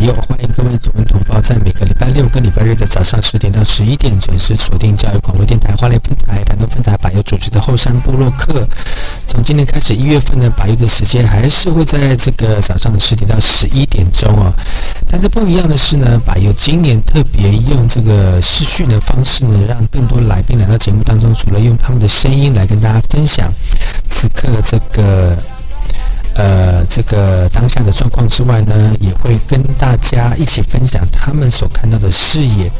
右，欢迎各位族人同胞在每个礼拜六跟礼拜日的早上十点到十一点准时锁定教育广播电台花莲分台、台东分台把右主持的后山部落客。从今天开始，一月份呢，把右的时间还是会在这个早上的十点到十一点钟哦。但是不一样的是呢，百佑今年特别用这个视讯的方式呢，让更多来宾来到节目当中，除了用他们的声音来跟大家分享此刻这个。呃，这个当下的状况之外呢，也会跟大家一起分享他们所看到的视野。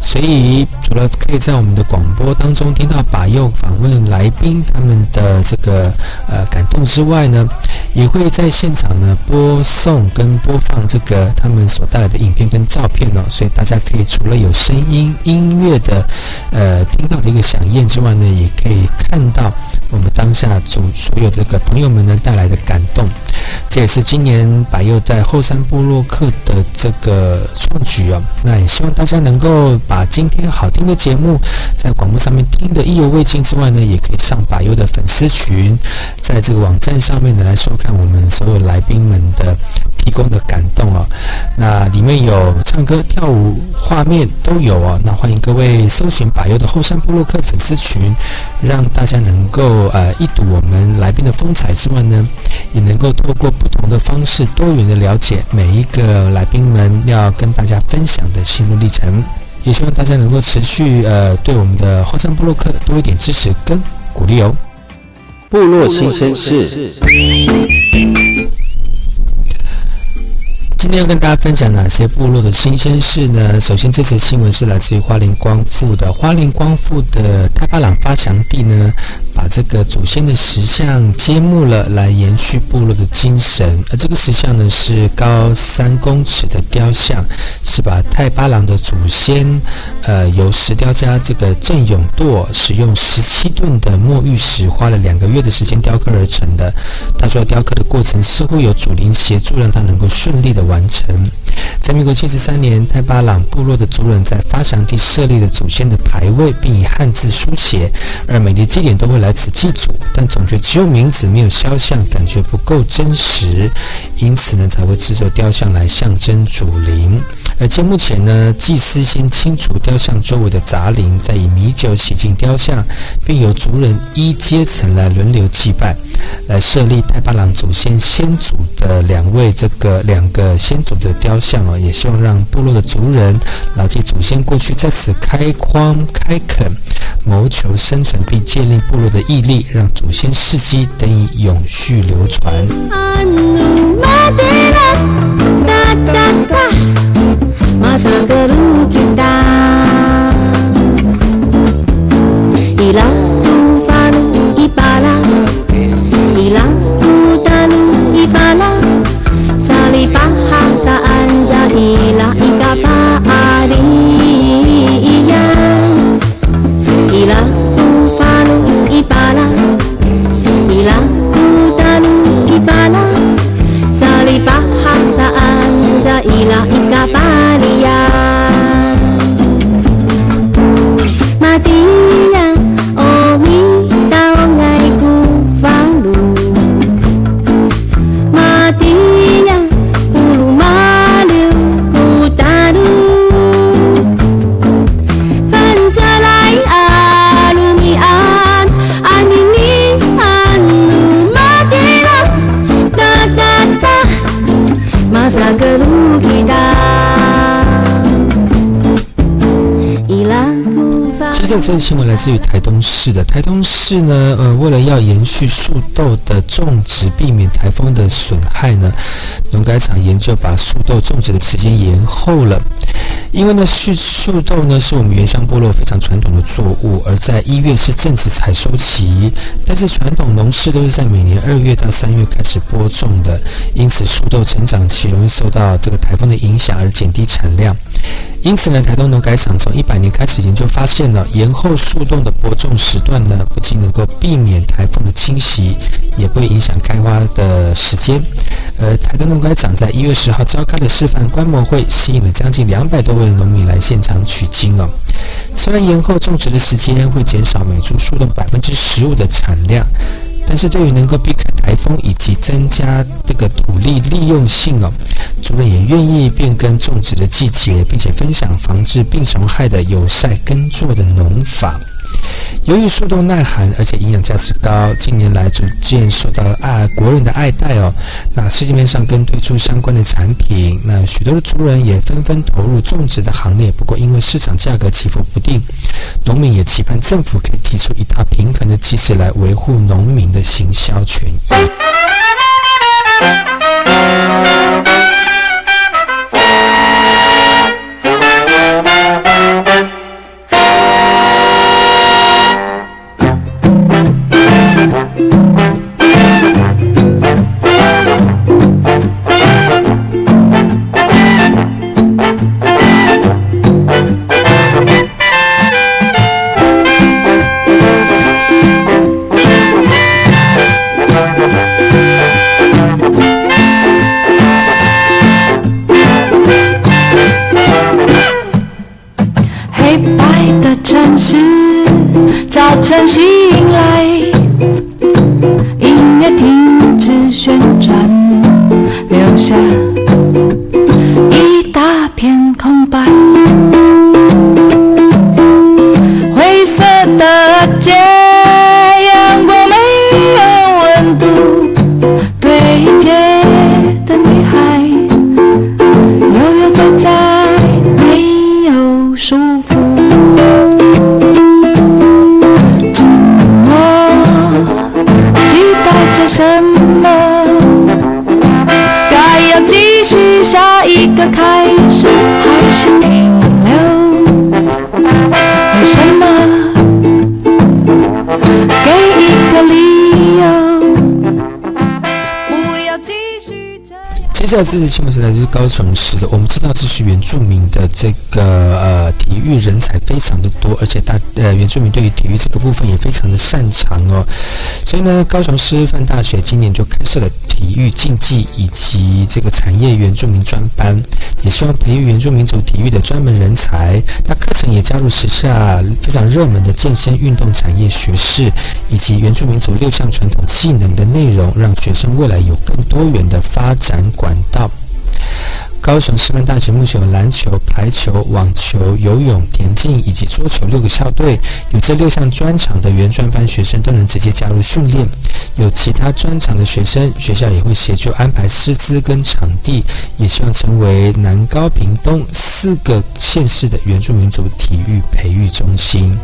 所以，除了可以在我们的广播当中听到把右访问来宾他们的这个呃感动之外呢，也会在现场呢播送跟播放这个他们所带来的影片跟照片哦。所以大家可以除了有声音音乐的呃听到的一个响应之外呢，也可以看到我们当下组所有这个朋友们呢带来的感。动，这也是今年百佑在后山部落客的这个创举哦。那也希望大家能够把今天好听的节目在广播上面听得意犹未尽之外呢，也可以上百佑的粉丝群，在这个网站上面呢来收看我们所有来宾们的提供的感动哦。那里面有唱歌、跳舞画面都有哦。那欢迎各位搜寻百佑的后山部落客粉丝群，让大家能够呃一睹我们来宾的风采之外呢。也能够透过不同的方式，多元的了解每一个来宾们要跟大家分享的心路历程。也希望大家能够持续呃，对我们的后山部落客多一点支持跟鼓励哦。部落新鲜事。今天要跟大家分享哪些部落的新鲜事呢？首先，这则新闻是来自于花莲光复的花莲光复的太巴朗发祥地呢。把这个祖先的石像揭幕了，来延续部落的精神。而这个石像呢，是高三公尺的雕像，是把太巴郎的祖先，呃，由石雕家这个郑永舵使用十七吨的墨玉石，花了两个月的时间雕刻而成的。他说，雕刻的过程似乎有祖灵协助，让他能够顺利的完完成。在民国七十三年，泰巴朗部落的族人在发祥地设立了祖先的牌位，并以汉字书写，而每年祭典都会来此祭祖，但总觉得只有名字没有肖像，感觉不够真实，因此呢才会制作雕像来象征祖灵。而且目前呢，祭司先清除雕像周围的杂灵，再以米酒洗净雕像，并由族人一阶层来轮流祭拜，来设立太巴朗祖先先祖的两位这个两个先祖的雕像哦，也希望让部落的族人牢记祖先过去在此开荒开垦，谋求生存，并建立部落的毅力，让祖先事迹得以永续流传。మసగరుకిందా ఇలా తుఫాను ఈ పాలా 这个新闻来自于台东市的。台东市呢，呃，为了要延续树豆的种植，避免台风的损害呢，农改场研究把树豆种植的时间延后了。因为呢，树树豆呢是我们原乡部落非常传统的作物，而在一月是正值采收期，但是传统农事都是在每年二月到三月开始播种的，因此树豆成长期容易受到这个台风的影响而减低产量。因此呢，台东农改场从一百年开始研究发现了，延后树洞的播种时段呢，不仅能够避免台风的侵袭，也不会影响开花的时间。而台东农改长在一月十号召开的示范观摩会，吸引了将近两百多位的农民来现场取经哦。虽然延后种植的时间会减少每株树洞百分之十五的产量。但是对于能够避开台风以及增加这个土地利用性哦，主人也愿意变更种植的季节，并且分享防治病虫害的有晒耕作的农法。由于树豆耐寒，而且营养价值高，近年来逐渐受到爱国人的爱戴哦。那世界面上更推出相关的产品，那许多的族人也纷纷投入种植的行列。不过，因为市场价格起伏不定，农民也期盼政府可以提出一套平衡的机制来维护农民的行销权益。接下这次新闻是来自高雄市的。我们知道，这是原住民的这个呃体育人才非常的多，而且大呃原住民对于体育这个部分也非常的擅长哦。所以呢，高雄师范大学今年就开设了体育竞技以及这个产业原住民专班，也希望培育原住民族体育的专门人才。那课程也加入时下非常热门的健身运动产业学士，以及原住民族六项传统技能的内容，让学生未来有更多元的发展管。道高雄师范大学目前有篮球、排球、网球、游泳、田径以及桌球六个校队，有这六项专长的原专班学生都能直接加入训练。有其他专长的学生，学校也会协助安排师资跟场地，也希望成为南高屏东四个县市的原住民族体育培育中心。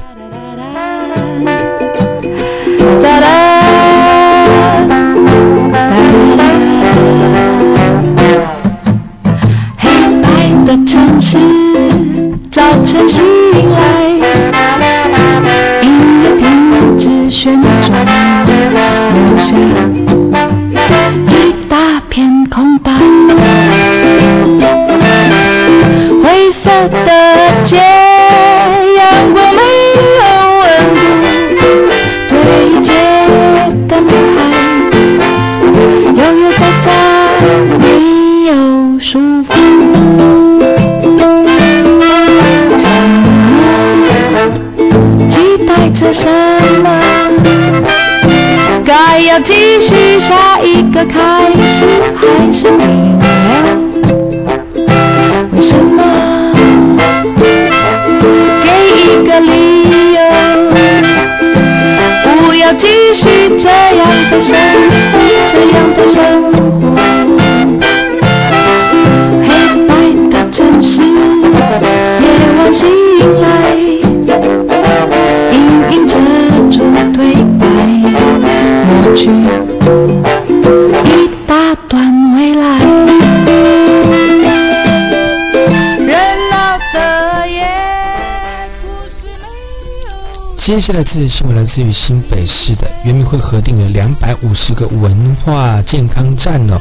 的城市，早晨醒来，音乐停止旋转，留下一大片空白。灰色的开始，还是停留？为什么？给一个理由，不要继续这样的生活，接下来这则新闻来自于新北市的圆明会核定了两百五十个文化健康站哦，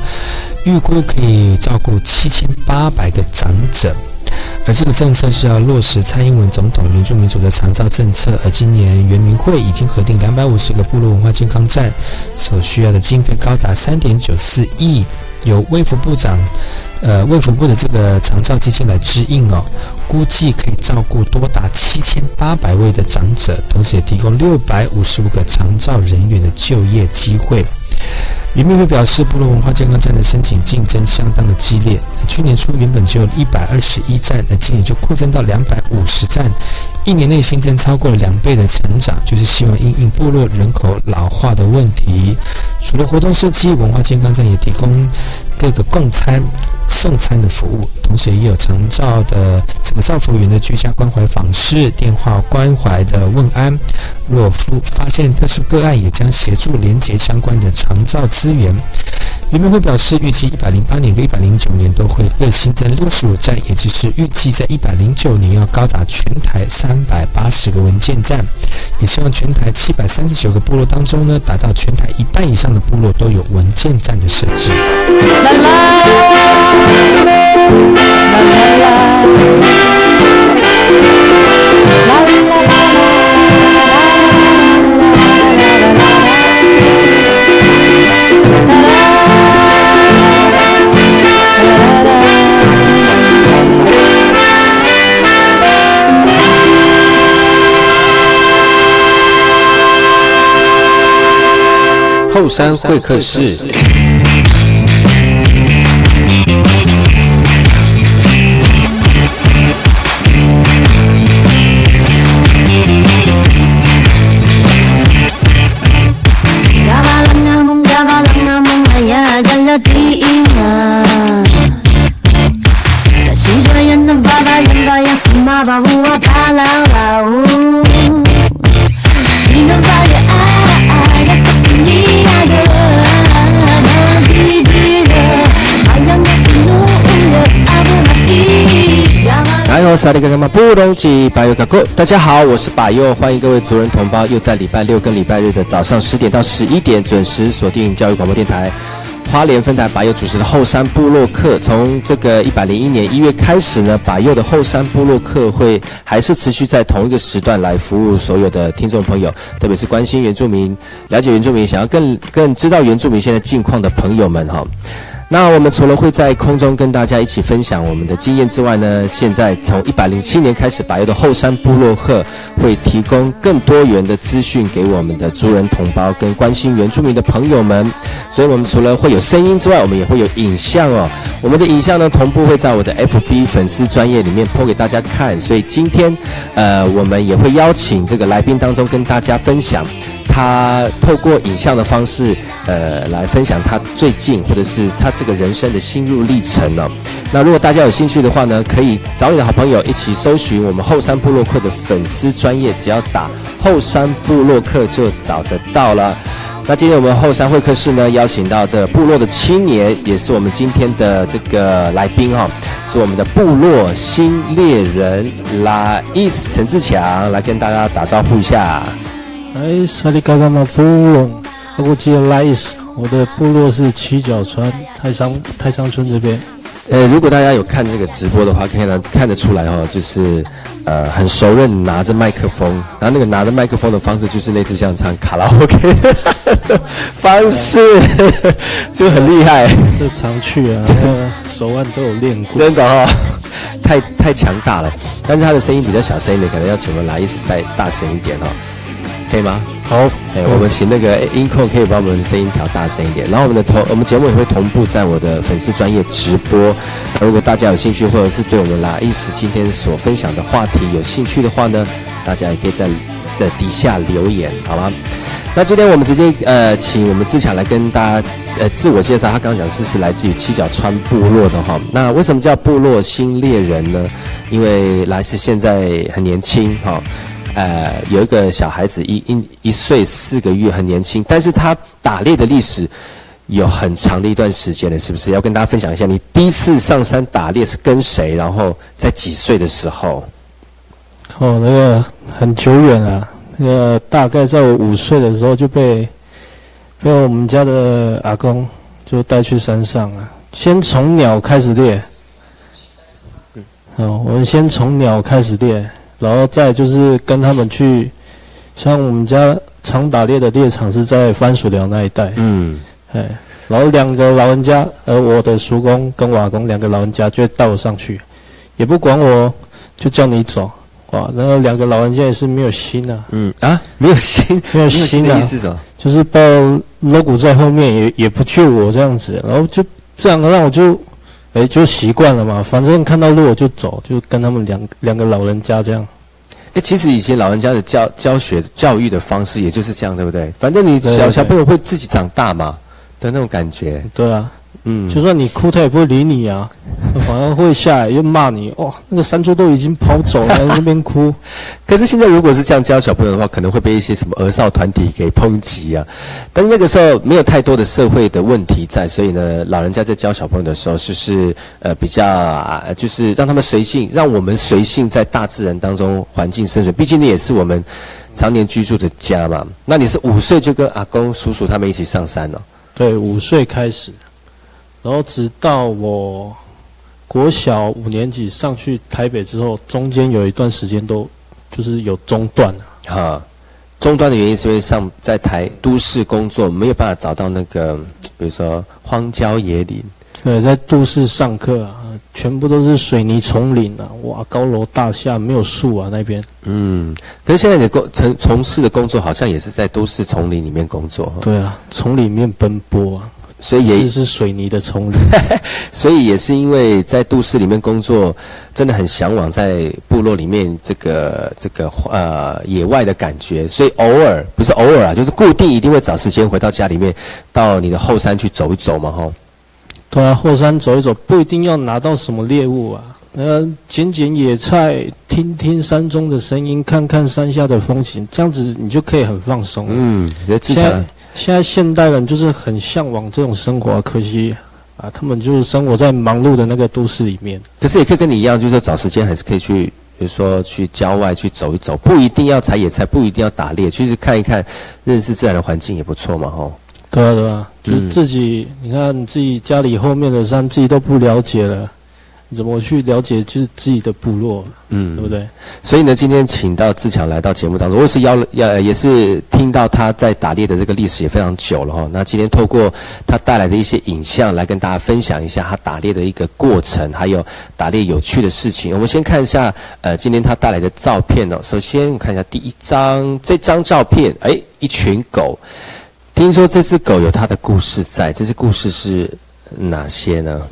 预估可以照顾七千八百个长者。而这个政策是要落实蔡英文总统原住民族的长照政策。而今年圆明会已经核定两百五十个部落文化健康站，所需要的经费高达三点九四亿，由卫福部长。呃，卫福部的这个长照基金来支应哦，估计可以照顾多达七千八百位的长者，同时也提供六百五十五个长照人员的就业机会。渔民会表示，部落文化健康站的申请竞争相当的激烈。去年初原本只有一百二十一站，那今年就扩增到两百五十站，一年内新增超过了两倍的成长，就是希望因应部落人口老化的问题。除了活动设计，文化健康站也提供各个供餐。送餐的服务，同时也有长照的这个照服员的居家关怀访视、电话关怀的问安。若发发现特殊个案，也将协助连接相关的长照资源。渔民会表示，预计一百零八年跟一百零九年都会各新增六十五站，也就是预计在一百零九年要高达全台三百八十个文件站。也希望全台七百三十九个部落当中呢，达到全台一半以上的部落都有文件站的设置。啦啦。后山会客室。萨利格格玛布隆吉巴尤卡库，大家好，我是巴尤，欢迎各位族人同胞，又在礼拜六跟礼拜日的早上十点到十一点准时锁定教育广播电台花莲分台巴尤主持的后山部落客。从这个一百零一年一月开始呢，巴尤的后山部落客会还是持续在同一个时段来服务所有的听众朋友，特别是关心原住民、了解原住民、想要更更知道原住民现在近况的朋友们哈。那我们除了会在空中跟大家一起分享我们的经验之外呢，现在从一百零七年开始，百佑的后山部落客会提供更多元的资讯给我们的族人同胞跟关心原住民的朋友们。所以，我们除了会有声音之外，我们也会有影像哦。我们的影像呢，同步会在我的 FB 粉丝专业里面播给大家看。所以今天，呃，我们也会邀请这个来宾当中跟大家分享。他透过影像的方式，呃，来分享他最近或者是他这个人生的心路历程呢。那如果大家有兴趣的话呢，可以找你的好朋友一起搜寻我们后山部落客的粉丝专业，只要打后山部落客就找得到了。那今天我们后山会客室呢，邀请到这部落的青年，也是我们今天的这个来宾哈，是我们的部落新猎人拉伊斯陈志强，来跟大家打招呼一下。哎，萨利嘎嘎马部落，我记得来斯，我的部落是七角川太商太商村这边。呃，如果大家有看这个直播的话，可以呢看得出来哈，就是呃很熟认拿着麦克风，然后那个拿着麦克风的方式就是类似像唱卡拉 OK 方式，就很厉害。这常去啊，手腕都有练过，真的哈，太太强大了。但是他的声音比较小声一点，可能要请我们来一次再大声一点哈。可以吗？好，哎，我们请那个音控可以把我们声音调大声一点。然后我们的同我们节目也会同步在我的粉丝专业直播。如果大家有兴趣，或者是对我们拉意思今天所分享的话题有兴趣的话呢，大家也可以在在底下留言，好吗？那今天我们直接呃，请我们志强来跟大家呃自我介绍。他刚刚讲是是来自于七角川部落的哈。那为什么叫部落新猎人呢？因为来自现在很年轻哈。呃，有一个小孩子一一一岁四个月，很年轻，但是他打猎的历史有很长的一段时间了，是不是？要跟大家分享一下，你第一次上山打猎是跟谁？然后在几岁的时候？哦，那个很久远啊，那个，大概在我五岁的时候就被被我们家的阿公就带去山上啊，先从鸟开始猎。哦，我们先从鸟开始猎，然后再就是跟他们去，像我们家常打猎的猎场是在番薯寮那一带，嗯，哎，然后两个老人家，呃，我的叔公跟瓦公两个老人家就会带我上去，也不管我，就叫你走，哇，然后两个老人家也是没有心啊，嗯。啊，没有心，没有心心啊的意，思？就是抱锣鼓在后面也也不救我这样子，然后就这样让我就，哎，就习惯了嘛，反正看到路我就走，就跟他们两两个老人家这样。哎，其实以前老人家的教教学教育的方式也就是这样，对不对？反正你小小朋友会自己长大嘛的那种感觉，对啊，嗯，就算你哭，他也不会理你啊，反而会下来又骂你。哇，那个山猪都已经跑走了，在那边哭。可是现在如果是这样教小朋友的话，可能会被一些什么儿少团体给抨击啊。但是那个时候没有太多的社会的问题在，所以呢，老人家在教小朋友的时候，就是呃比较啊，就是让他们随性，让我们随性在大自然当中环境生存。毕竟那也是我们常年居住的家嘛。那你是五岁就跟阿公、叔叔他们一起上山了、对，五岁开始，然后直到我国小五年级上去台北之后，中间有一段时间都就是有中断了。哈，中断的原因是因为上在台都市工作，没有办法找到那个，比如说荒郊野岭。对，在都市上课啊，全部都是水泥丛林啊，哇，高楼大厦没有树啊，那边。嗯，可是现在你的工从从事的工作好像也是在都市丛林里面工作哈，对啊，丛里面奔波啊，所以也是是水泥的丛林。所以也是因为在都市里面工作，真的很向往在部落里面这个这个呃野外的感觉，所以偶尔不是偶尔啊，就是固定一定会找时间回到家里面，到你的后山去走一走嘛吼。对啊，后山走一走，不一定要拿到什么猎物啊，呃，捡捡野菜，听听山中的声音，看看山下的风景，这样子你就可以很放松。嗯，你的志强现在现代人就是很向往这种生活啊，可惜啊，他们就是生活在忙碌的那个都市里面。可是也可以跟你一样，就是找时间还是可以去，比如说去郊外去走一走，不一定要采野菜，不一定要打猎，去看一看，认识自然的环境也不错嘛，吼。对啊，对啊，就是嗯自己，你看你自己家里后面的山，自己都不了解了，你怎么去了解就是自己的部落，嗯，对不对？所以呢，今天请到志强来到节目当中，我是邀了，要也是听到他在打猎的这个历史也非常久了哈。那今天透过他带来的一些影像来跟大家分享一下他打猎的一个过程，还有打猎有趣的事情。我们先看一下，呃，今天他带来的照片哦。首先我看一下第一张，这张照片，哎，一群狗。听说这只狗有它的故事在，这只故事是哪些呢？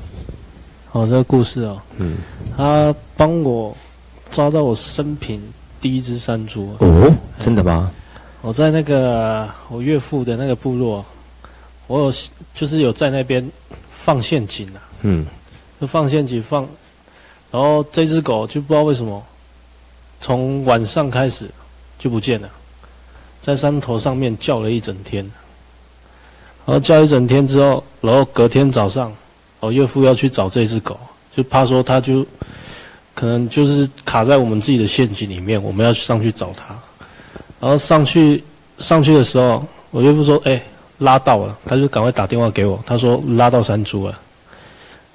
哦，这个故事哦，嗯，他帮我抓到我生平第一只山猪。哦，真的吗？我在那个我岳父的那个部落，我有就是有在那边放陷阱啊，嗯，就放陷阱放，然后这只狗就不知道为什么，从晚上开始就不见了，在山头上面叫了一整天，然后叫一整天之后，然后隔天早上，我岳父要去找这只狗，就怕说它就可能就是卡在我们自己的陷阱里面，我们要上去找它。然后上去上去的时候，我岳父说：“哎、拉到了。”他就赶快打电话给我，他说拉到山猪了。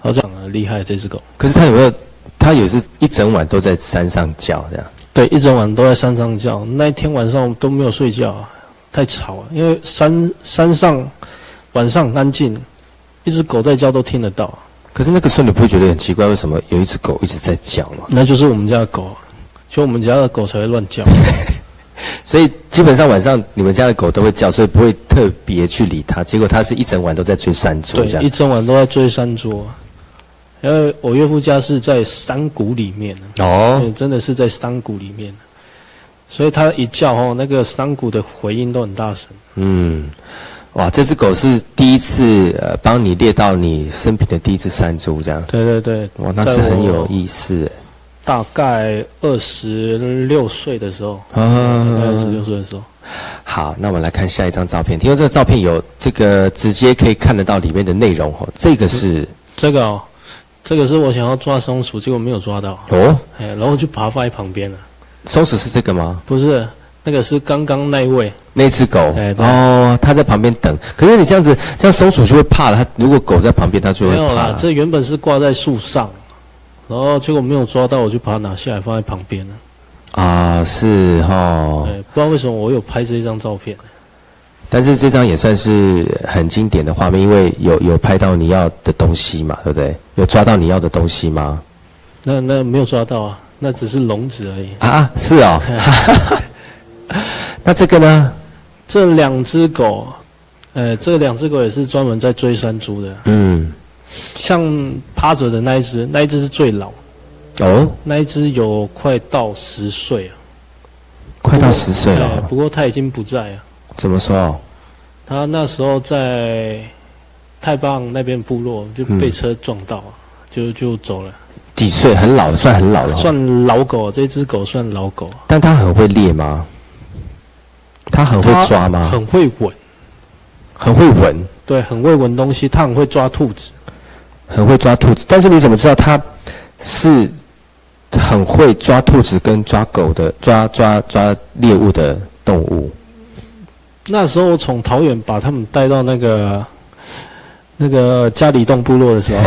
然后这样啊，厉害这只狗。可是他有没有？他有是一整晚都在山上叫这样。对，一整晚都在山上叫。那一天晚上我都没有睡觉啊，太吵了。因为山山上晚上很安静，一只狗在叫都听得到。可是那个时候你不会觉得很奇怪，为什么有一只狗一直在叫吗？那就是我们家的狗，就我们家的狗才会乱叫。所以基本上晚上你们家的狗都会叫，所以不会特别去理它。结果它是一整晚都在追山猪对这，样一。整晚都在追山猪。因为我岳父家是在山谷里面。哦，真的是在山谷里面，所以它一叫哦，那个山谷的回音都很大声。嗯，哇，这只狗是第一次呃帮你猎到你生平的第一只山猪这样。对对对，哇，那在是很有意思大概二十六岁的时候，哎。二十六岁的时候，好，那我们来看下一张照片。听说这个照片有这个直接可以看得到里面的内容哦。这个是这个哦，这个是我想要抓松鼠，结果没有抓到，哦，哎，然后就把它放在旁边了。松鼠是这个吗？不是，那个是刚刚那位，那只狗哦，它在旁边等。可是你这样子，这样松鼠就会怕了。它如果狗在旁边，它就会没有啦这原本是挂在树上，然后结果没有抓到，我就把它拿下来放在旁边了。啊，是哈。对，不知道为什么我有拍这一张照片。但是这张也算是很经典的画面，因为有有拍到你要的东西嘛，对不对？有抓到你要的东西吗？那那没有抓到啊，那只是笼子而已。啊啊，是哦。那这个呢？这两只狗，呃，这两只狗也是专门在追山猪的。嗯，像趴着的那一只，那一只是最老，哦，那一只有快到十岁了。快到十岁了。不过它已经不在了。怎么说？它那时候在太棒那边部落就被车撞到，就就走了。几岁？很老了，算很老了哦。算老狗，这只狗算老狗。但它很会猎吗？它很会抓吗？很会闻，很会闻，对，很会闻东西。它很会抓兔子。很会抓兔子。但是你怎么知道它是很会抓兔子跟抓狗的抓抓抓猎物的动物？那时候我从桃园把他们带到那个那个嘉里洞部落的时候，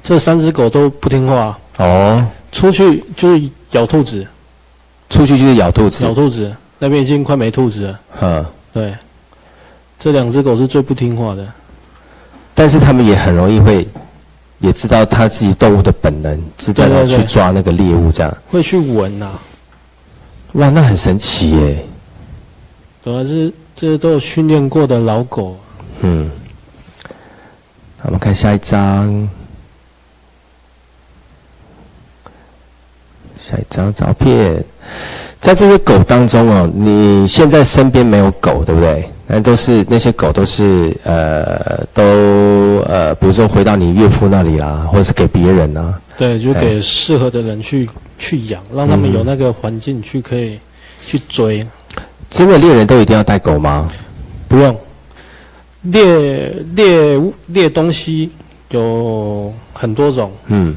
这三只狗都不听话，哦，出去就是咬兔子，出去就是咬兔子咬。兔子。那边已经快没兔子了。嗯，对，这两只狗是最不听话的。但是他们也很容易会，也知道它自己动物的本能，知道要去抓那个猎物，这样。会去闻啊，哇，那很神奇耶。主要是这都有训练过的老狗。嗯，好我们看下一张，下一张照片，在这些狗当中哦，你现在身边没有狗，对不对？那都是那些狗都是呃都呃，比如说回到你岳父那里啦，或者是给别人啊。对，就哎给适合的人去去养，让他们有那个环境去可以去追。真的猎人都一定要带狗吗？不用猎猎物猎东西有很多种，嗯，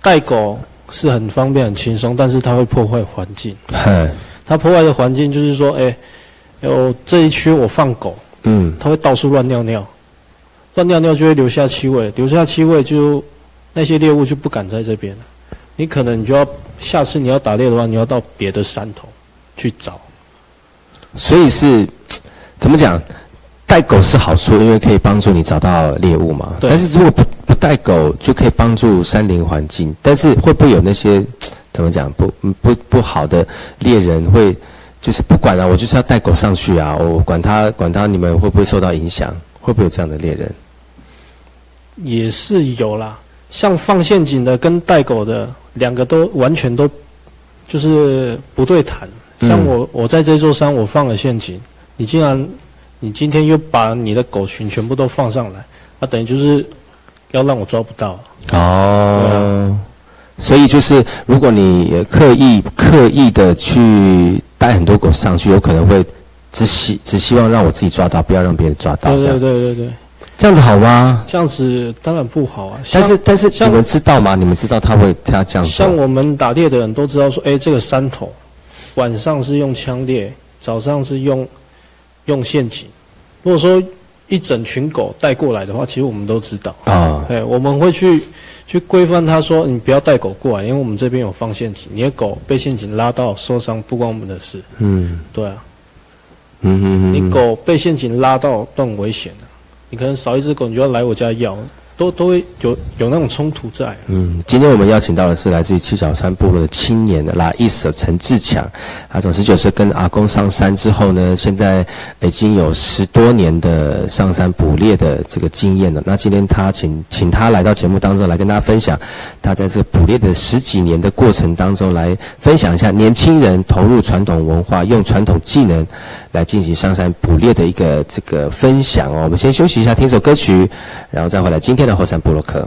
带狗是很方便很轻松，但是它会破坏环境。哼，它破坏的环境就是说，哎，有这一区我放狗，嗯，它会到处乱尿尿，乱尿尿就会留下气味，留下气味就那些猎物就不敢在这边了。你可能你就要下次你要打猎的话，你要到别的山头去找。所以是怎么讲？带狗是好处，因为可以帮助你找到猎物嘛。对但是如果不不带狗，就可以帮助山林环境。但是会不会有那些怎么讲不不不好的猎人会，就是不管了、我就是要带狗上去啊，我管他管他你们会不会受到影响？会不会有这样的猎人？也是有啦，像放陷阱的跟带狗的两个都完全都就是不对谈。嗯像我，我在这座山我放了陷阱，你竟然你今天又把你的狗群全部都放上来，那等于就是要让我抓不到。哦，所以就是如果你呃刻意刻意的去带很多狗上去，有可能会只希只希望让我自己抓到，不要让别人抓到，对对对对对，这样子好吗？这样子当然不好啊。但是但是你们知道吗？你们知道他会他这样像？我们打猎的人都知道说，哎，这个山头晚上是用枪猎，早上是用用陷阱。如果说一整群狗带过来的话，其实我们都知道。啊，哎，我们会去去规范他说，你不要带狗过来，因为我们这边有放陷阱，你的狗被陷阱拉到受伤不关我们的事。嗯。对啊，嗯嗯嗯，你狗被陷阱拉到都很危险的，你可能少一只狗，你就要来我家要，都都会有有那种冲突在。嗯，今天我们邀请到的是来自于七角川部落的青年的拉伊舍陈志强。他从十九岁跟阿公上山之后呢，现在已经有十多年的上山捕猎的这个经验了。那今天他请请他来到节目当中来跟大家分享，他在这个捕猎的十几年的过程当中来分享一下年轻人投入传统文化，用传统技能来进行上山捕猎的一个这个分享哦。我们先休息一下，听首歌曲，然后再回来今天的后山布洛克。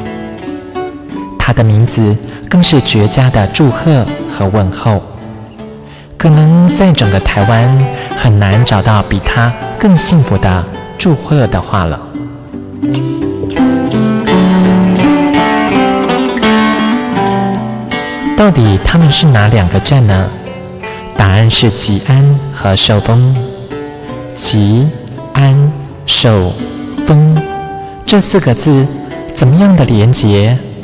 他的名字更是绝佳的祝贺和问候，可能在整个台湾很难找到比他更幸福的祝贺的话了。到底他们是哪两个站呢？答案是吉安和寿丰。吉安寿丰这四个字，怎么样的连结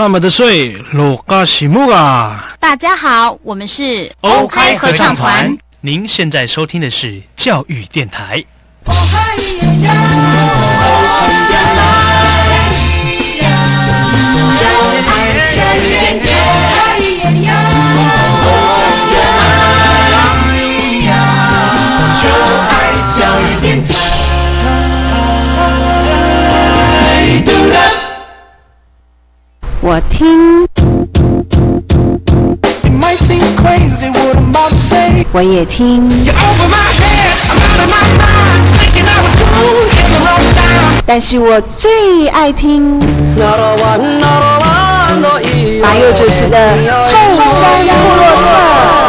那么的水，罗嘎西木啊！大家好，我们是欧开合唱团。您现在收听的是教育电台。我我也听，但是我最爱听。马佑主持的后山部落客。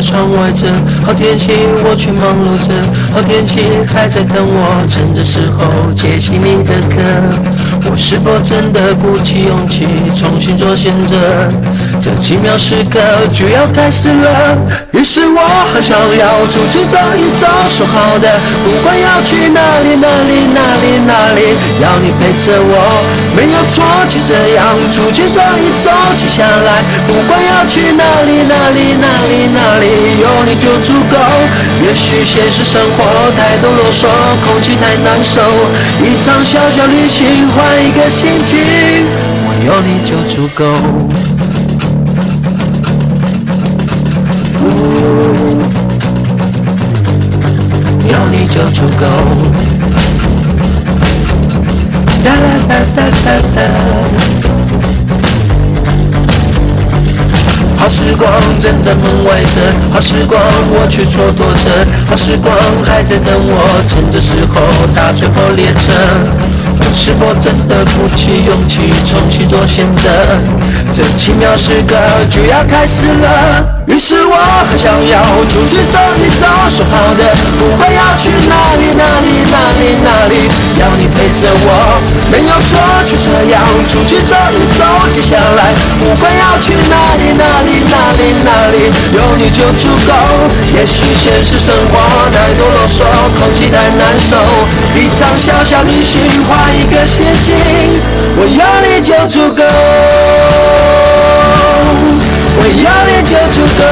窗外着，好天气我却忙碌着，好天气还在等我，趁着时候接起你的歌。我是否真的鼓起勇气重新做选择？这奇妙时刻就要开始了，于是我很想要出去走一走，说好的，不管要去哪里哪里哪里哪里，要你陪着我，没有错，就这样出去走一走，接下来不管要去哪里哪里哪里哪里，有你就足够。也许现实生活太多啰嗦，空气太难受，一场小小旅行换一个心情，我有你就足够。好时光正在门外着，好时光我却蹉跎着，好时光还在等我，趁着时候搭最后列车。我是否真的鼓起勇气重新做选择？这奇妙时刻就要开始了。于是我很想要出去走一走，说好的不管要去哪里哪里哪里哪里，要你陪着我，没有说，就这样出去走一走。接下来不管要去哪里哪里哪里哪里，有你就足够。也许现实生活太多啰嗦，空气太难受，一场小小旅行换一个心情，我有你就足够。我要你就足够，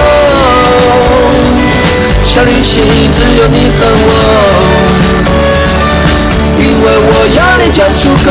小旅行只有你和我，因为我要你就足够，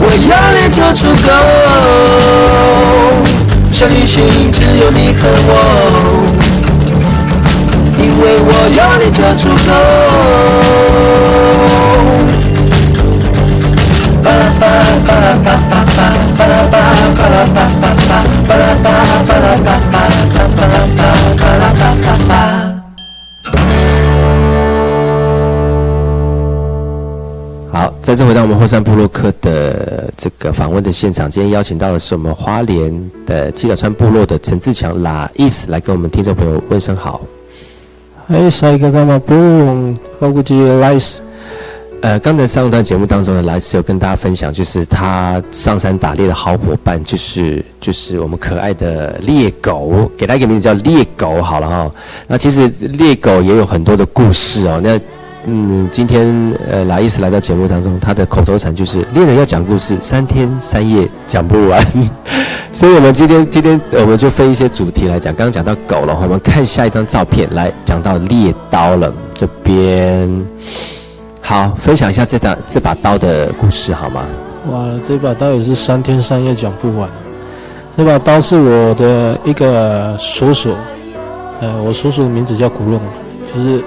我有你就足够，小旅行只有你和我，因为我有你就足够。再次回到我们后山部落客的这个访问的现场，今天邀请到的是我们花莲的七角川部落的陈志强拉伊斯来跟我们听众朋友问声好。哎，塞个干嘛不用？高估计来斯。呃，刚才上一段节目当中呢，莱斯有跟大家分享，就是他上山打猎的好伙伴，就是就是我们可爱的猎狗，给他一个名字叫猎狗好了哈。那其实猎狗也有很多的故事哦。那嗯，今天呃，来伊斯来到节目当中，他的口头禅就是猎人要讲故事，三天三夜讲不完。所以我们今天今天我们就分一些主题来讲。刚刚讲到狗了，我们看下一张照片，来讲到猎刀了。这边好，分享一下这张这把刀的故事好吗？哇，这把刀也是三天三夜讲不完。这把刀是我的一个叔叔，呃，我叔叔的名字叫古龙，就是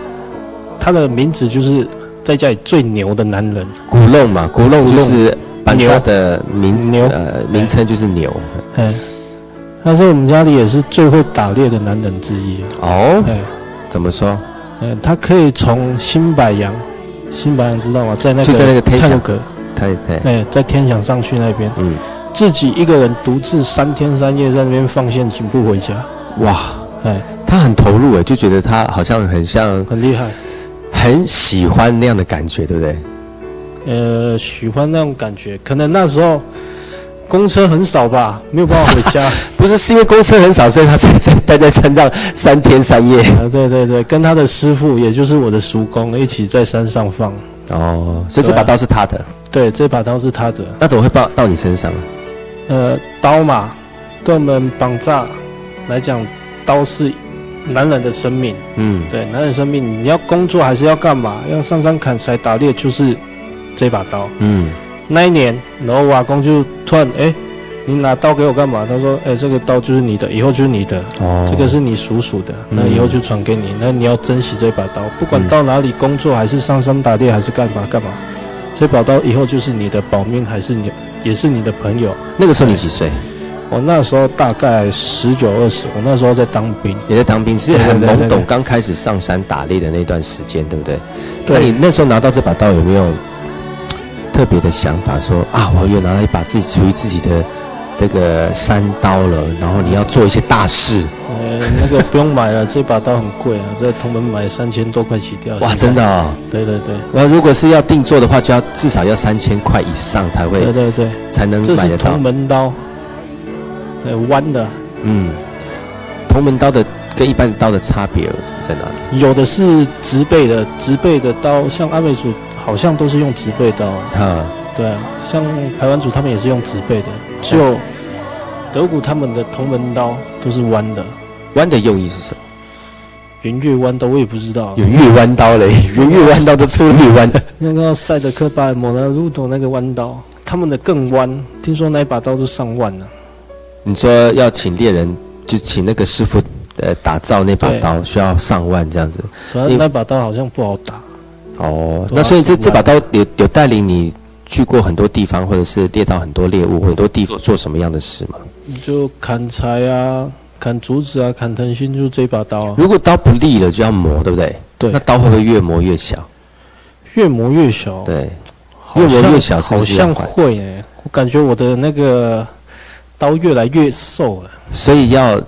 他的名字就是在家里最牛的男人。古弄嘛，古弄就是搬家的名字牛。呃名称就是牛。嗯，他是我们家里也是最会打猎的男人之一。哦，哎，怎么说？嗯，他可以从新百阳，新百阳知道吗？在那个就在那个天对对，哎，在天祥上去那边，嗯，自己一个人独自三天三夜在那边放陷阱不回家，哇，哎，他很投入哎，就觉得他好像很像很厉害。很喜欢那样的感觉，对不对？呃，喜欢那种感觉，可能那时候公车很少吧，没有办法回家。不是，是因为公车很少，所以他才在 待在山上三天三夜。啊，对对对，跟他的师傅，也就是我的叔公，一起在山上放。哦，所以这把刀是他的。对，这把刀是他的。那怎么会到到你身上？呃，刀嘛，对我们绑架来讲，刀是男人的生命。嗯，对，男人生命，你要工作还是要干嘛？要上山砍柴打猎，就是这把刀。嗯，那一年，然后我阿公就突然，哎，你拿刀给我干嘛？他说，哎，这个刀就是你的，以后就是你的。哦，这个是你叔叔的，那以后就传给你。那你要珍惜这把刀，不管到哪里工作，还是上山打猎，还是干嘛干嘛，这把刀以后就是你的保命，还是你也是你的朋友。那个时候你几岁？我那时候大概十九二十，我那时候在当兵。也在当兵，是很懵懂，刚开始上山打猎的那段时间，对不对？对那你那时候拿到这把刀，有没有特别的想法说啊，我又拿到一把自己属于自己的这个山刀了，然后你要做一些大事？呃，那个不用买了，这把刀很贵啊，在同门买三千多块起掉。哇，真的哦！对对对那如果是要定做的话，就要至少要三千块以上才会对对对，才能买得到这是同。门刀，呃，弯的，嗯，同门刀的跟一般的刀的差别在哪里？有的是直背的，直背的刀，像阿美族好像都是用直背刀。哈，对啊，像台湾族他们也是用直背的，只有德古他们的同门刀都是弯的。弯的用意是什么？圆月弯刀我也不知道，有月弯刀嘞，圆月弯刀都出月弯的。那个赛德克巴尔摩纳鲁多那个弯刀，他们的更弯，听说那一把刀是上万呢、你说要请猎人，就请那个师傅呃打造那把刀，需要上万这样子。主要那把刀好像不好打。哦，那所以这这把刀有有带领你去过很多地方，或者是猎到很多猎物，很多地方做什么样的事吗？就砍柴啊，砍竹子啊，砍藤心，就这把刀啊。如果刀不利了，就要磨，对不对？对那刀会不会越磨越小？越磨越小，对，越磨越小是好像会诶、我感觉我的那个刀越来越瘦了。所以要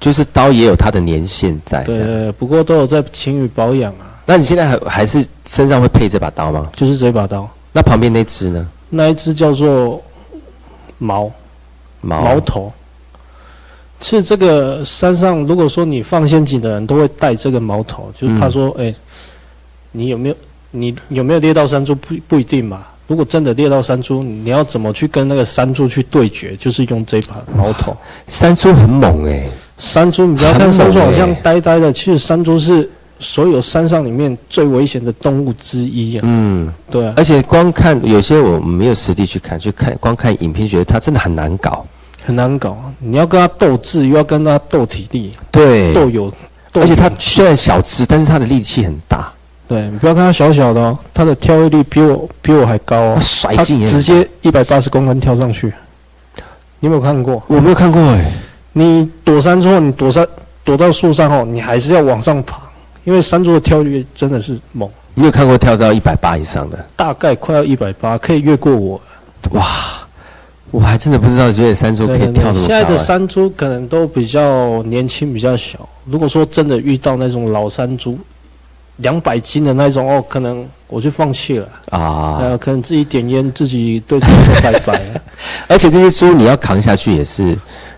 就是刀也有它的年限在。对，不过都有在勤于保养啊，那你现在还还是身上会配这把刀吗？就是这把刀。那旁边那只呢？那一只叫做毛毛毛头。是这个山上，如果说你放陷阱的人都会带这个矛头，就是怕说，哎、你有没有你有没有猎到山猪不不一定嘛。如果真的猎到山猪，你要怎么去跟那个山猪去对决？就是用这把矛头。山猪很猛哎、山猪，你不要看山猪好像欸呆呆的，其实山猪是所有山上里面最危险的动物之一啊。嗯，对啊，而且光看有些我没有实地去看，去看光看影片，觉得它真的很难搞。很难搞。你要跟它斗智，又要跟它斗体力，对，斗有，斗而且它虽然小只，但是它的力气很大，对你不要看它小小的哦，它的跳跃力比我比我还高哦它，甩它劲直接一百八十公分跳上去。你有没有看过？我没有看过哎、你躲山猪后，你躲山躲到树上后，你还是要往上爬，因为山猪的跳跃真的是猛，你有看过跳到一百八以上的？大概快要一百八，可以越过我。哇，我还真的不知道，觉得山猪可以跳那么高、现在的哎山猪可能都比较年轻，比较小。如果说真的遇到那种老山猪，两百斤的那种哦，可能我就放弃了。啊，呃，可能自己点烟，自己对自己说拜拜。而且这些猪你要扛下去也是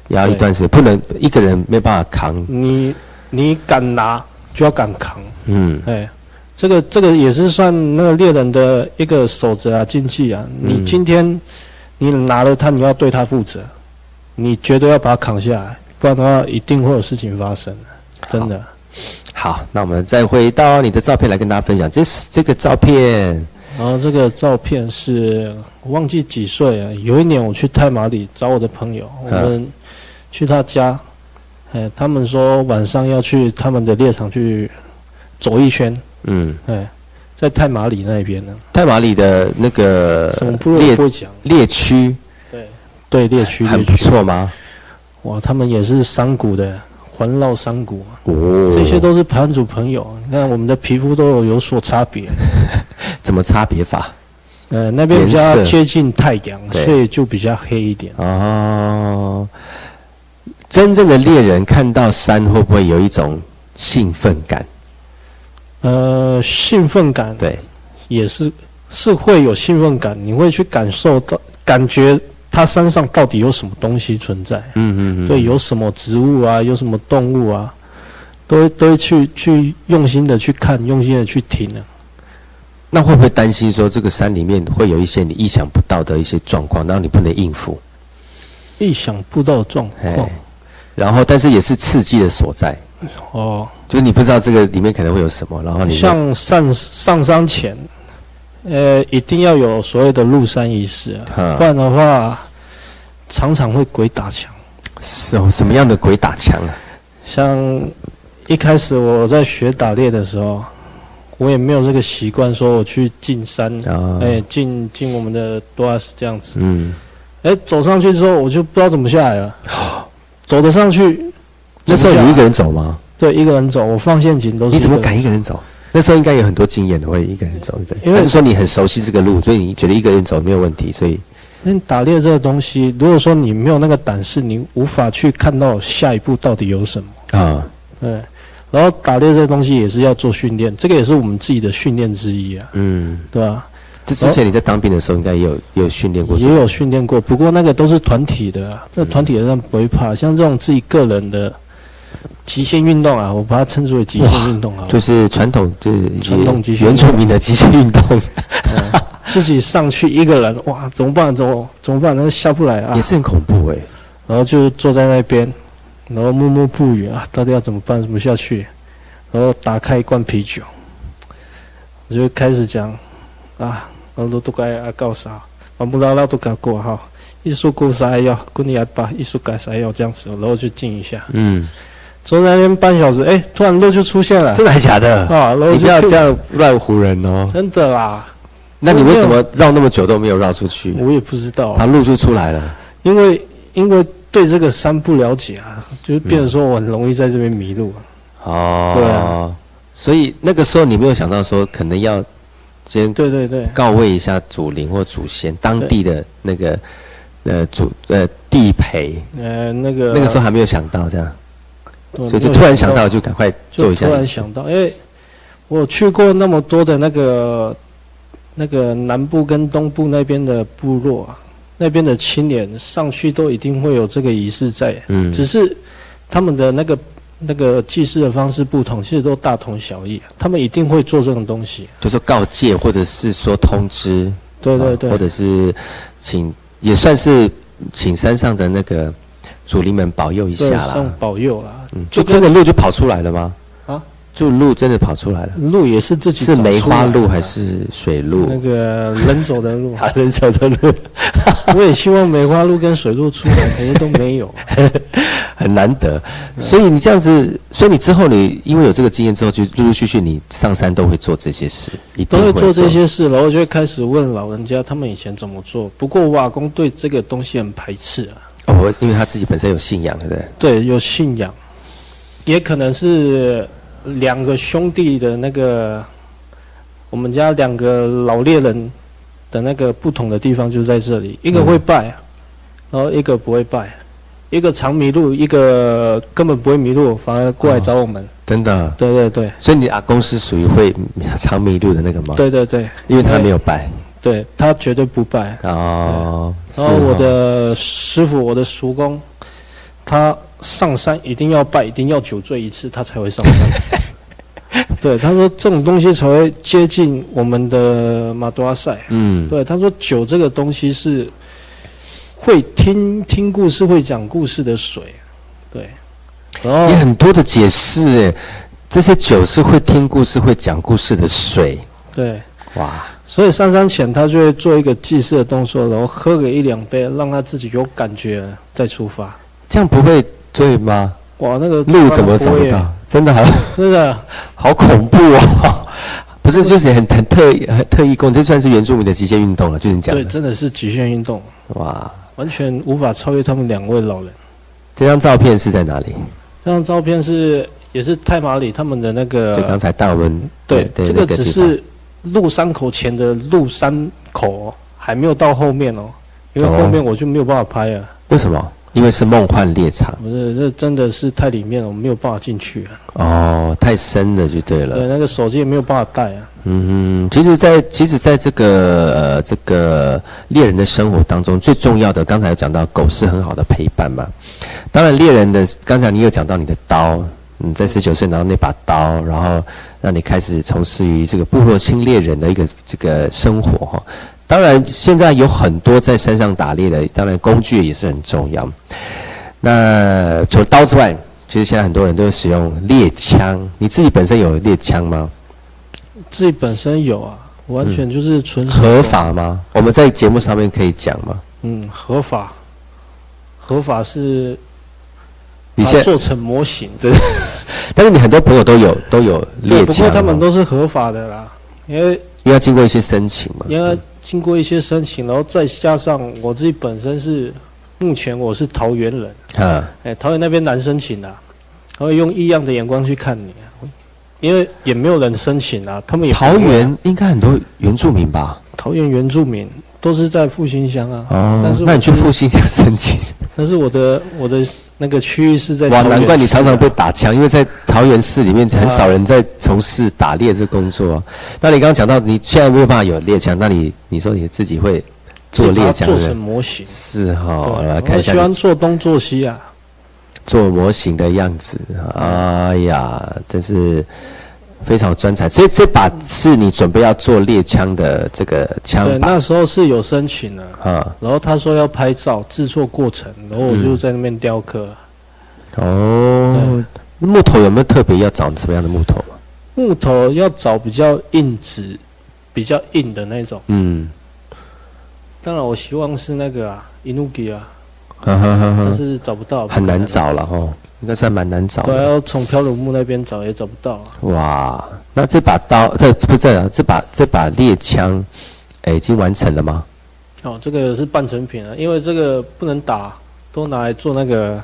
要一段时间，不能一个人没办法扛。你你敢拿就要敢扛，嗯，哎，这个这个也是算那个猎人的一个守则啊、禁忌啊。你嗯今天你拿了它，你要对它负责，你绝对要把它扛下来，不然的话一定会有事情发生，真的。好，那我们再回到你的照片来跟大家分享。这是这个照片，然后这个照片是我忘记几岁了？有一年我去太马里找我的朋友，我嗯们去他家，哎，他们说晚上要去他们的猎场去走一圈，嗯，哎，在太马里那边呢，太马里的那个什么部落猎不会讲，猎区对对猎区很不，错吗？哇，他们也是山谷的，环绕山谷这些都是盘主朋友，你看我们的皮肤都有有所差别，怎么差别法？呃，那边比较接近太阳，所以就比较黑一点。哦，真正的猎人看到山会不会有一种兴奋感？呃，兴奋感对，也是是会有兴奋感，你会去感受到，感觉它山上到底有什么东西存在，嗯嗯嗯，对，有什么植物啊，有什么动物啊，都会都会去去用心的去看，用心的去听啊。那会不会担心说这个山里面会有一些你意想不到的一些状况，然后你不能应付？意想不到的状哎况，然后但是也是刺激的所在，哦，就是你不知道这个里面可能会有什么，然后你像上上山前，呃，一定要有所谓的入山仪式啊，哈不然的话，常常会鬼打墙。是哦什么样的鬼打墙啊？像一开始我在学打猎的时候，我也没有这个习惯，说我去进山，啊，哎、进进我们的多阿斯这样子，嗯，哎、走上去之后，我就不知道怎么下来了，走得上去，那时候你一个人走吗？对一个人走，我放陷阱都是你怎么敢一个人走？那时候应该有很多经验的，会一个人走，对？因为说你很熟悉这个路，所以你觉得一个人走没有问题？所以因为打猎这个东西，如果说你没有那个胆识，你无法去看到下一步到底有什么。啊，对，然后打猎这个东西也是要做训练，这个也是我们自己的训练之一啊，嗯，对吧？就之前你在当兵的时候，应该也有也有训练过，也有训练过，不过那个都是团体的、啊，那团体的人不会怕，像这种自己个人的极限运动啊，我把它称之为极限运动啊，就是传统就是传统极限原住民的极限运动，自己上去一个人，哇，怎么办？怎么怎么办？那下不来啊也，是很恐怖哎。然后就坐在那边，然后默默不语啊，到底要怎么办？怎么下去？然后打开一罐啤酒，我就开始讲啊，我都都该啊告啥，完不拉拉都搞过哈，艺术过啥要，过你来吧，艺术改啥要这样子，然后就静一下，嗯，坐在那边半小时，哎，突然乐就出现了，真的还假的？啊，不要这样乱唬人哦。真的啦，那你为什么绕那么久都没有绕出去？我也不知道，它路就出来了。因为因为对这个山不了解啊，就是变成说我很容易在这边迷路。哦，对啊，所以那个时候你没有想到说可能要先对对对，告慰一下祖灵或祖先当地的那个呃祖呃地陪，呃，那个那个时候还没有想到这样，对所以就突然想到就赶快做一下突然。想到，因为我去过那么多的那个那个南部跟东部那边的部落啊，那边的青年上去都一定会有这个仪式在，嗯只是他们的那个那个祭祀的方式不同，其实都大同小异。他们一定会做这种东西，就说告诫，或者是说通知，啊对对对，或者是请，也算是请山上的那个祖灵们保佑一下啦。保佑啦。嗯，就就真的鹿就跑出来了吗？啊，就鹿真的跑出来了，路也是自己是梅花鹿还是水鹿？那个人走的路？啊，人走的路 我也希望梅花鹿跟水鹿出来，可是都没有。很难得，所以你这样子，所以你之后你因为有这个经验之后，就陆陆续续你上山都会做这些事，一定都会做这些事，然后就会开始问老人家他们以前怎么做。不过我阿公对这个东西很排斥啊，哦，因为他自己本身有信仰，对不对？对，有信仰，也可能是两个兄弟的那个，我们家两个老猎人的那个不同的地方就在这里，一个会拜，然后一个不会拜，一个常迷路，一个根本不会迷路，反而过来找我们。真的，对对对。所以你阿公是属于会常迷路的那个吗？，对对对，因为他没有拜对他绝对不拜。哦。然后我的师傅，我的叔公，他上山一定要拜，一定要酒醉一次，他才会上山。对，他说这种东西才会接近我们的马多阿塞。嗯，对，他说酒这个东西是会听听故事、会讲故事的水。对，然后也很多的解释哎，这些酒是会听故事、会讲故事的水，对，哇，所以上山前他就会做一个祭祀的动作，然后喝个一两杯，让他自己有感觉了再出发。这样不会醉吗？哇，那个路怎么找不会耶得到？真的好，真的。好恐怖哦！不是，就是很很特意、很特意功，这算是原住民的极限运动了，就是你讲对，真的是极限运动，哇，完全无法超越他们两位老人。这张照片是在哪里？这张照片是也是太马里他们的那个，就刚才带我们对，对这个只是鹿山口前的鹿山口、哦，还没有到后面哦，因为哦后面我就没有办法拍啊。为什么？因为是梦幻猎场不是，这真的是太里面了，我没有办法进去啊。哦，太深了就对了。对，那个手机也没有办法带啊。嗯哼，其实在，其实在这个呃这个猎人的生活当中，最重要的，刚才有讲到狗是很好的陪伴嘛。当然，猎人的刚才你有讲到你的刀，嗯，在十九岁拿到那把刀，然后让你开始从事于这个部落侵猎人的一个这个生活哈。当然，现在有很多在山上打猎的，当然工具也是很重要。那除了刀之外，其实现在很多人都使用猎枪。你自己本身有猎枪吗？自己本身有啊，完全就是纯手合。法吗？我们在节目上面可以讲吗？嗯，合法，合法是你现在，做成模型。但是你很多朋友都有都有对，猎枪哦，不过他们都是合法的啦，因为因为要经过一些申请嘛。因为经过一些申请，然后再加上我自己本身是目前我是桃园人，啊，哎，桃园那边难申请啊，他会用异样的眼光去看你啊，因为也没有人申请啊，他们也啊桃园应该很多原住民吧？桃园原住民都是在复兴乡啊，哦但是，那你去复兴乡申请？但是我的我的那个区域是在哇，难怪你常常被打枪，因为在桃园市里面很少人在从事打猎这工作啊。那你刚刚讲到你现在没有办法有猎枪，那你你说你自己会做猎枪做成模型。是哈，哦，来看我喜欢做东做西啊。做模型的样子。哎呀，真是非常有专才。所以这把是你准备要做猎枪的这个枪对，那时候是有申请的，啊。然后他说要拍照制作过程，然后我就在那边雕刻。哦，那木头有没有特别要找什么样的木头啊？木头要找比较硬质、比较硬的那种。嗯，当然，我希望是那个啊，Inugi 啊，哈哈哈哈，但是找不到，很难。找了哦，应该算蛮难找对，的。要从漂流木那边找也找不到啊。哇，那这把刀，这不是啊，这把这把猎枪，哎，已经完成了吗？哦，这个是半成品啊，因为这个不能打，都拿来做那个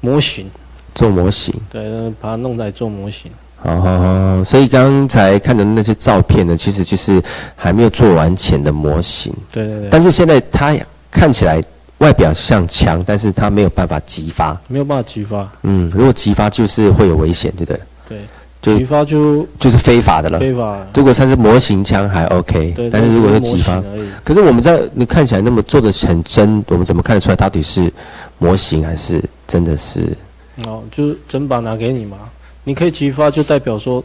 模型。做模型。对，把它弄来做模型。哦，所以刚才看的那些照片呢，其实就是还没有做完前的模型。对对对。但是现在它看起来外表像枪，但是它没有办法激发。没有办法激发。嗯，如果激发就是会有危险，对不对？对。就击发就就是非法的了。非法，如果它是模型枪还 OK，对，但是如果是激发可是我们在你看起来那么做的很真，我们怎么看得出来到底是模型还是真的是？哦，就是整把拿给你嘛，你可以激发，就代表说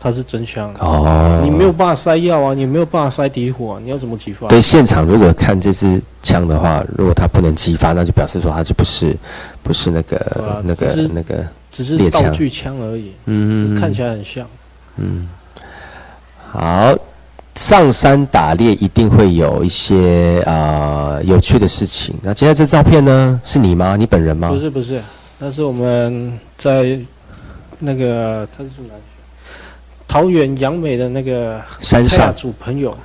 它是真枪。哦，你没有办法塞药啊，你没有办法塞底火、啊，你要怎么激发？对，现场如果看这支枪的话，如果它不能激发，那就表示说它就不是不是那个、啊那个那个只是道具枪而已，嗯看起来很像。嗯，好，上山打猎一定会有一些呃有趣的事情。那接下来这照片呢，是你吗？你本人吗？不是不是，那是我们在那个他是住哪里？桃园杨美的那个山泰雅上族朋友，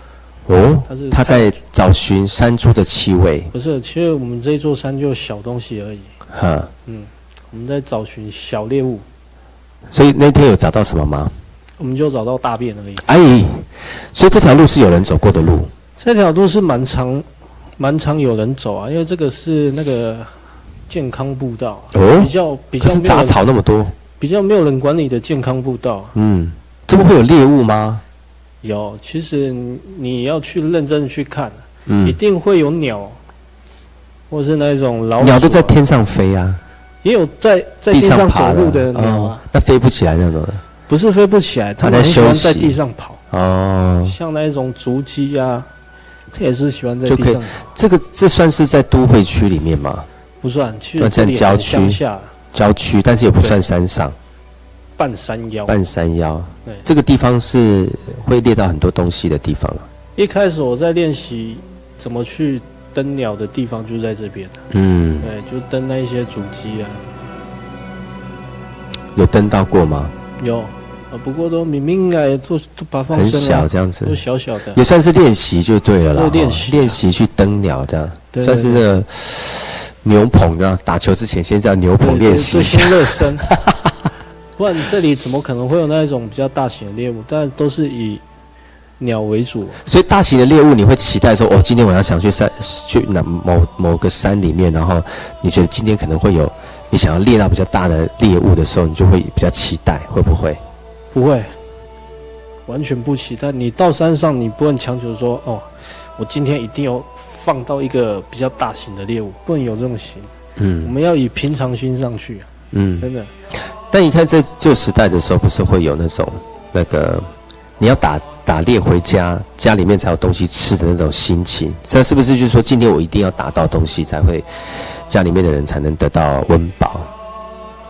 哦他是，他在找寻山猪的气味。不是，其实我们这一座山就小东西而已。哈，嗯，我们在找寻小猎物，所以那天有找到什么吗？我们就找到大便而已。哎，所以这条路是有人走过的路。这条路是蛮长，蛮长有人走啊，因为这个是那个健康步道，哦比较比较杂草那么多，比较没有人管理的健康步道。嗯，这不会有猎物吗？有，其实你你要去认真去看，嗯。一定会有鸟，或是那种老啊、鸟都在天上飞啊，也有在在地地上爬走路的的鸟啊，哦，那飞不起来那种的。不是飞不起来，它很喜欢在地上跑，哦，像那一种竹鸡啊，这也是喜欢在就可以。地上跑。这个这算是在都会区里面吗？不算，其那实在郊下。郊区，但是也不算山上，半山腰。半山腰对。这个地方是会猎到很多东西的地方啊。一开始我在练习怎么去登鸟的地方，就在这边。嗯，对，就登那一些主机啊，有登到过吗？有，啊，不过都明明啊，做都把放很小这样子就，小小的也。算是练习就对了啦。练习啊练习去登鸟这样，对算是那个牛棚这样。打球之前先这样牛棚练习一下。先热身。不然这里怎么可能会有那一种比较大型的猎物？但都是以鸟为主。所以大型的猎物，你会期待说，哦，今天晚上想去山，去哪某某个山里面，然后你觉得今天可能会有你想要猎到比较大的猎物的时候，你就会比较期待，会不会？不会，完全不期待。你到山上，你不能强求说，哦，我今天一定要放到一个比较大型的猎物，不能有这种型。我嗯们要以平常心上去，嗯。真的。但你看在旧时代的时候，不是会有那种那个你要打打猎回家，家里面才有东西吃的那种心情。这是不是就是说，今天我一定要打到东西，才会家里面的人才能得到温饱？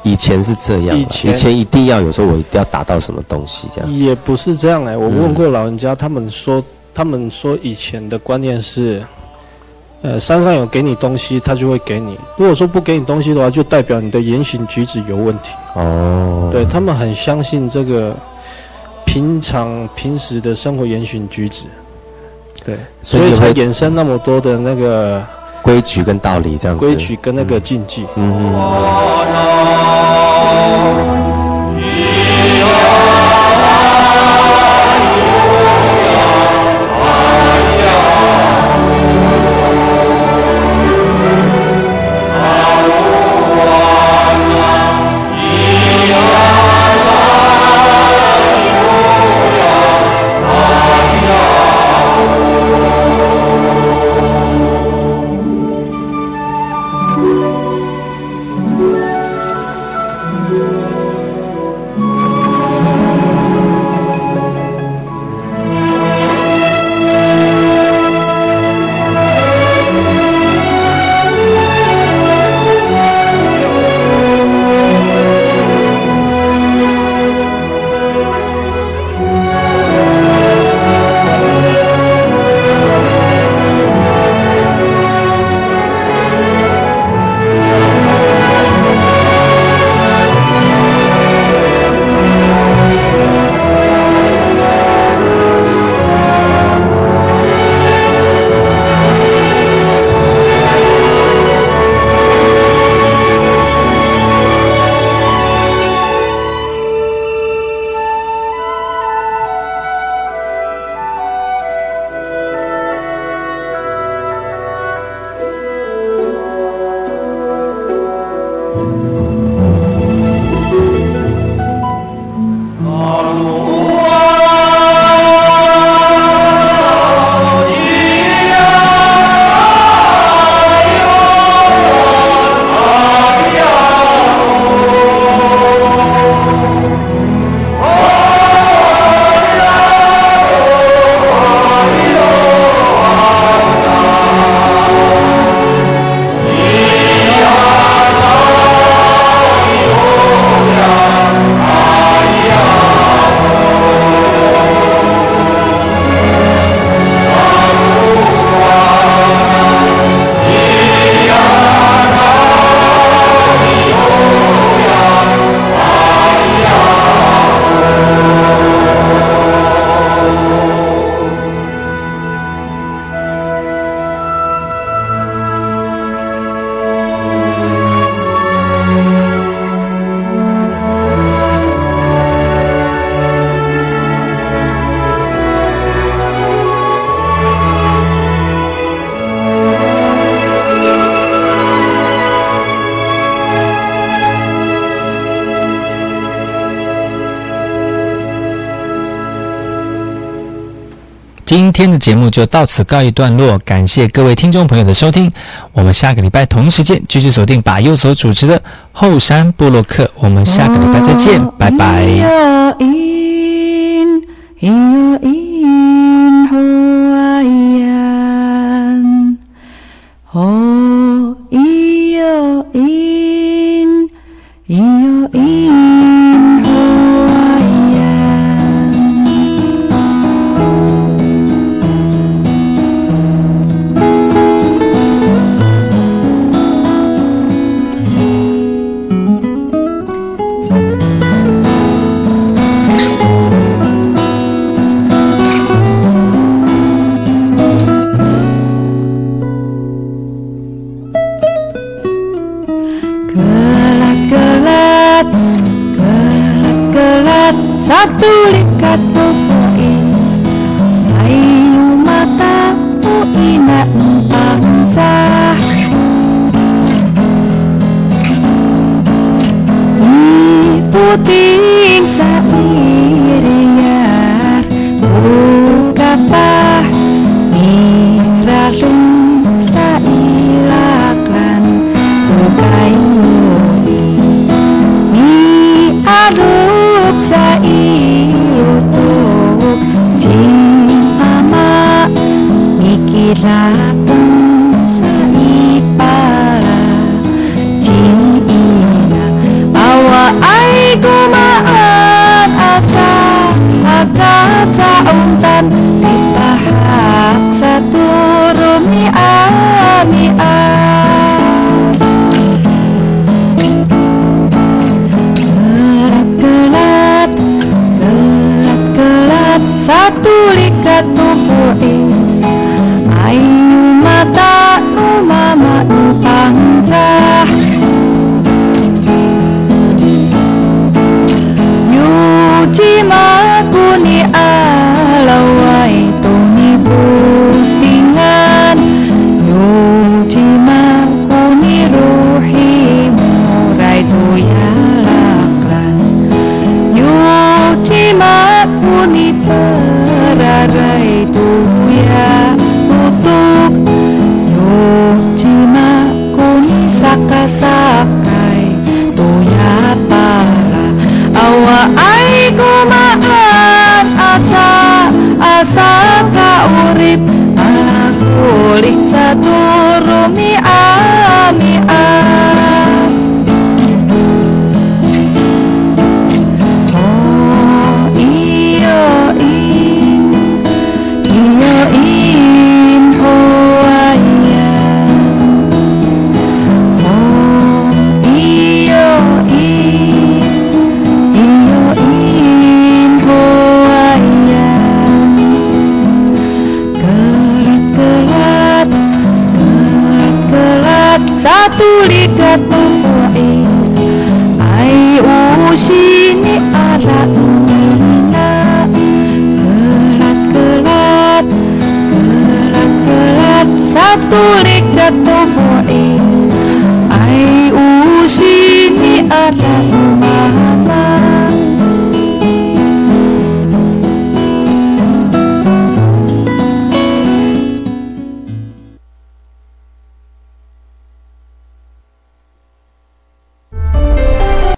以前是这样嘛，以前以前一定要有时候我一定要打到什么东西这样。也不是这样哎、我嗯问过老人家，他们说，他们说以前的观念是，呃，山上有给你东西，他就会给你。如果说不给你东西的话，就代表你的言行举止有问题。哦，对他们很相信这个平常平时的生活言行举止，对，所以才衍生那么多的那个规矩跟道理这样子。规矩跟那个禁忌。嗯嗯，今天的节目就到此告一段落，感谢各位听众朋友的收听。我们下个礼拜同一时间继续锁定把右所主持的后山部落客，我们下个礼拜再见，拜拜。Oh,